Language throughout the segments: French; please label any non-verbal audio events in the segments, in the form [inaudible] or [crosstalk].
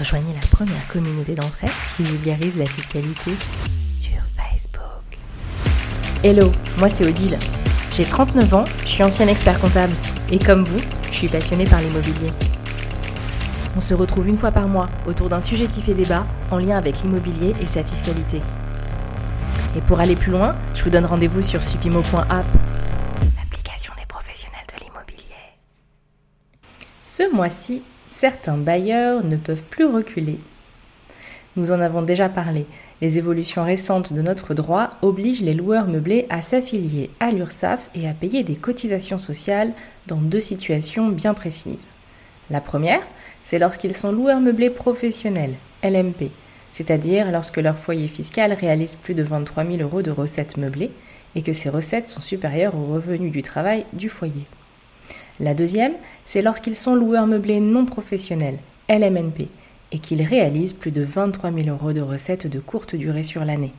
Rejoignez la première communauté d'entraide qui vulgarise la fiscalité sur Facebook. Hello, moi c'est Odile. J'ai 39 ans, je suis ancienne expert comptable et comme vous, je suis passionnée par l'immobilier. On se retrouve une fois par mois autour d'un sujet qui fait débat en lien avec l'immobilier et sa fiscalité. Et pour aller plus loin, je vous donne rendez-vous sur supimo.app, l'application des professionnels de l'immobilier. Ce mois-ci, certains bailleurs ne peuvent plus reculer. Nous en avons déjà parlé. Les évolutions récentes de notre droit obligent les loueurs meublés à s'affilier à l'URSSAF et à payer des cotisations sociales dans deux situations bien précises. La première, c'est lorsqu'ils sont loueurs meublés professionnels, LMP, c'est-à-dire lorsque leur foyer fiscal réalise plus de 23 000 euros de recettes meublées et que ces recettes sont supérieures aux revenus du travail du foyer. La deuxième, c'est lorsqu'ils sont loueurs meublés non professionnels, LMNP, et qu'ils réalisent plus de 23 000 euros de recettes de courte durée sur l'année.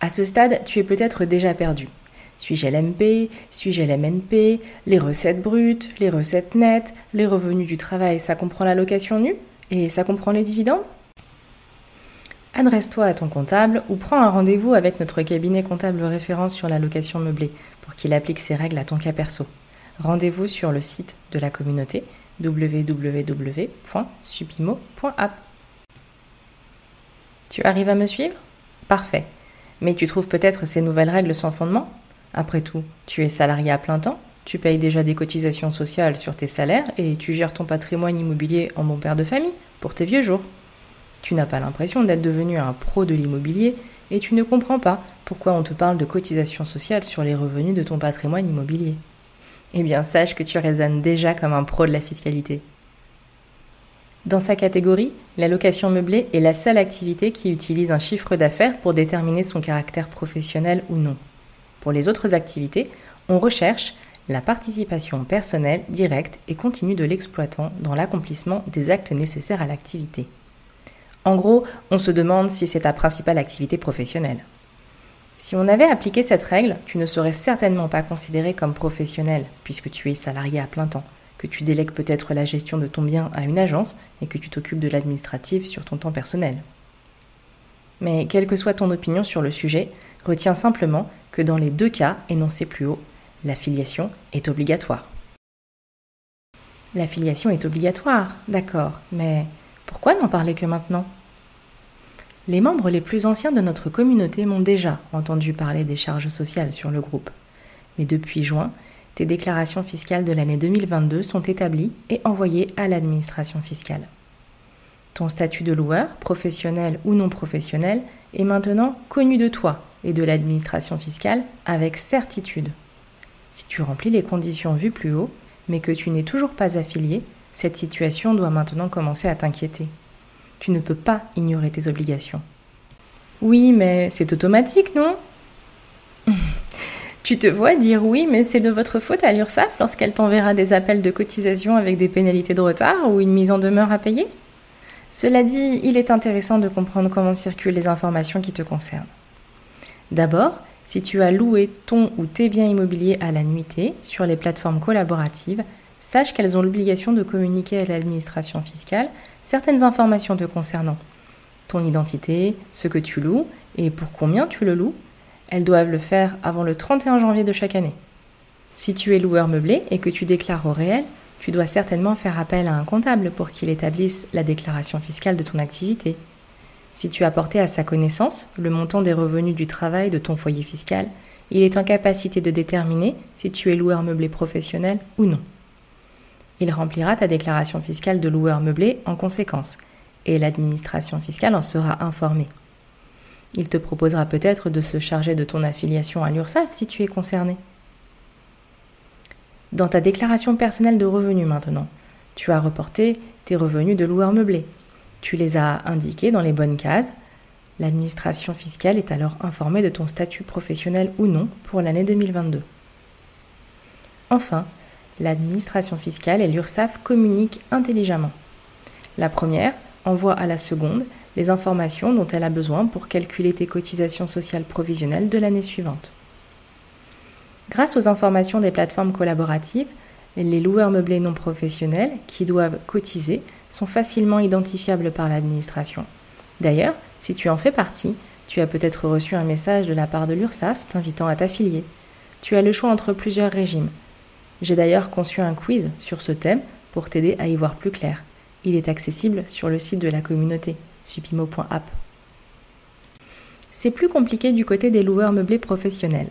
À ce stade, tu es peut-être déjà perdu. Suis-je LMP Suis-je LMNP Les recettes brutes Les recettes nettes Les revenus du travail, ça comprend la location nue Et ça comprend les dividendes? Adresse-toi à ton comptable ou prends un rendez-vous avec notre cabinet comptable référence sur la location meublée pour qu'il applique ses règles à ton cas perso. Rendez-vous sur le site de la communauté www.supimo.app. Tu arrives à me suivre? Parfait. Mais tu trouves peut-être ces nouvelles règles sans fondement? Après tout, tu es salarié à plein temps, tu payes déjà des cotisations sociales sur tes salaires et tu gères ton patrimoine immobilier en bon père de famille pour tes vieux jours. Tu n'as pas l'impression d'être devenu un pro de l'immobilier et tu ne comprends pas pourquoi on te parle de cotisation sociale sur les revenus de ton patrimoine immobilier. Eh bien, sache que tu résonnes déjà comme un pro de la fiscalité. Dans sa catégorie, la location meublée est la seule activité qui utilise un chiffre d'affaires pour déterminer son caractère professionnel ou non. Pour les autres activités, on recherche la participation personnelle, directe et continue de l'exploitant dans l'accomplissement des actes nécessaires à l'activité. En gros, on se demande si c'est ta principale activité professionnelle. Si on avait appliqué cette règle, tu ne serais certainement pas considéré comme professionnel, puisque tu es salarié à plein temps, que tu délègues peut-être la gestion de ton bien à une agence et que tu t'occupes de l'administratif sur ton temps personnel. Mais quelle que soit ton opinion sur le sujet, retiens simplement que dans les deux cas énoncés plus haut, l'affiliation est obligatoire. L'affiliation est obligatoire, d'accord, mais pourquoi n'en parler que maintenant? Les membres les plus anciens de notre communauté m'ont déjà entendu parler des charges sociales sur le groupe. Mais depuis juin, tes déclarations fiscales de l'année 2022 sont établies et envoyées à l'administration fiscale. Ton statut de loueur, professionnel ou non professionnel, est maintenant connu de toi et de l'administration fiscale avec certitude. Si tu remplis les conditions vues plus haut, mais que tu n'es toujours pas affilié, cette situation doit maintenant commencer à t'inquiéter. Tu ne peux pas ignorer tes obligations. Oui, mais c'est automatique, non? [laughs] Tu te vois dire oui, mais c'est de votre faute à l'URSSAF lorsqu'elle t'enverra des appels de cotisation avec des pénalités de retard ou une mise en demeure à payer? Cela dit, il est intéressant de comprendre comment circulent les informations qui te concernent. D'abord, si tu as loué ton ou tes biens immobiliers à la nuitée sur les plateformes collaboratives, sache qu'elles ont l'obligation de communiquer à l'administration fiscale certaines informations te concernant. Ton identité, ce que tu loues et pour combien tu le loues. Elles doivent le faire avant le 31 janvier de chaque année. Si tu es loueur meublé et que tu déclares au réel, tu dois certainement faire appel à un comptable pour qu'il établisse la déclaration fiscale de ton activité. Si tu as porté à sa connaissance le montant des revenus du travail de ton foyer fiscal, il est en capacité de déterminer si tu es loueur meublé professionnel ou non. Il remplira ta déclaration fiscale de loueur meublé en conséquence, et l'administration fiscale en sera informée. Il te proposera peut-être de se charger de ton affiliation à l'URSSAF si tu es concerné. Dans ta déclaration personnelle de revenus maintenant, tu as reporté tes revenus de loueur meublé. Tu les as indiqués dans les bonnes cases. L'administration fiscale est alors informée de ton statut professionnel ou non pour l'année 2022. Enfin, l'administration fiscale et l'URSSAF communiquent intelligemment. La première envoie à la seconde les informations dont elle a besoin pour calculer tes cotisations sociales provisionnelles de l'année suivante. Grâce aux informations des plateformes collaboratives, les loueurs meublés non professionnels qui doivent cotiser sont facilement identifiables par l'administration. D'ailleurs, si tu en fais partie, tu as peut-être reçu un message de la part de l'URSSAF t'invitant à t'affilier. Tu as le choix entre plusieurs régimes. J'ai d'ailleurs conçu un quiz sur ce thème pour t'aider à y voir plus clair. Il est accessible sur le site de la communauté, supimo.app. C'est plus compliqué du côté des loueurs meublés professionnels.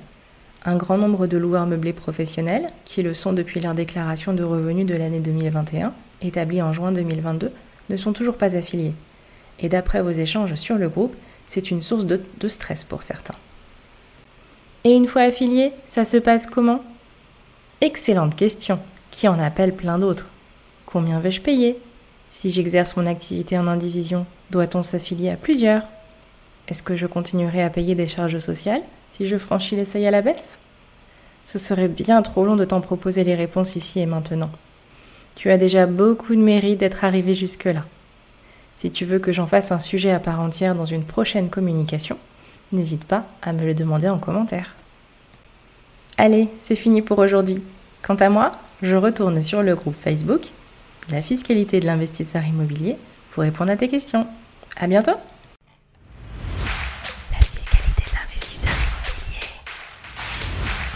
Un grand nombre de loueurs meublés professionnels, qui le sont depuis leur déclaration de revenus de l'année 2021, établie en juin 2022, ne sont toujours pas affiliés. Et d'après vos échanges sur le groupe, c'est une source de, de, stress pour certains. Et une fois affilié, ça se passe comment? Excellente question, qui en appelle plein d'autres? Combien vais-je payer? Si j'exerce mon activité en indivision, doit-on s'affilier à plusieurs? Est-ce que je continuerai à payer des charges sociales si je franchis les seuils à la baisse? Ce serait bien trop long de t'en proposer les réponses ici et maintenant. Tu as déjà beaucoup de mérite d'être arrivé jusque-là. Si tu veux que j'en fasse un sujet à part entière dans une prochaine communication, n'hésite pas à me le demander en commentaire. Allez, c'est fini pour aujourd'hui. Quant à moi, je retourne sur le groupe Facebook, la fiscalité de l'investisseur immobilier, pour répondre à tes questions. À bientôt!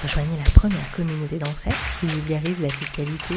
Rejoignez la première communauté d'entraide qui vulgarise la fiscalité.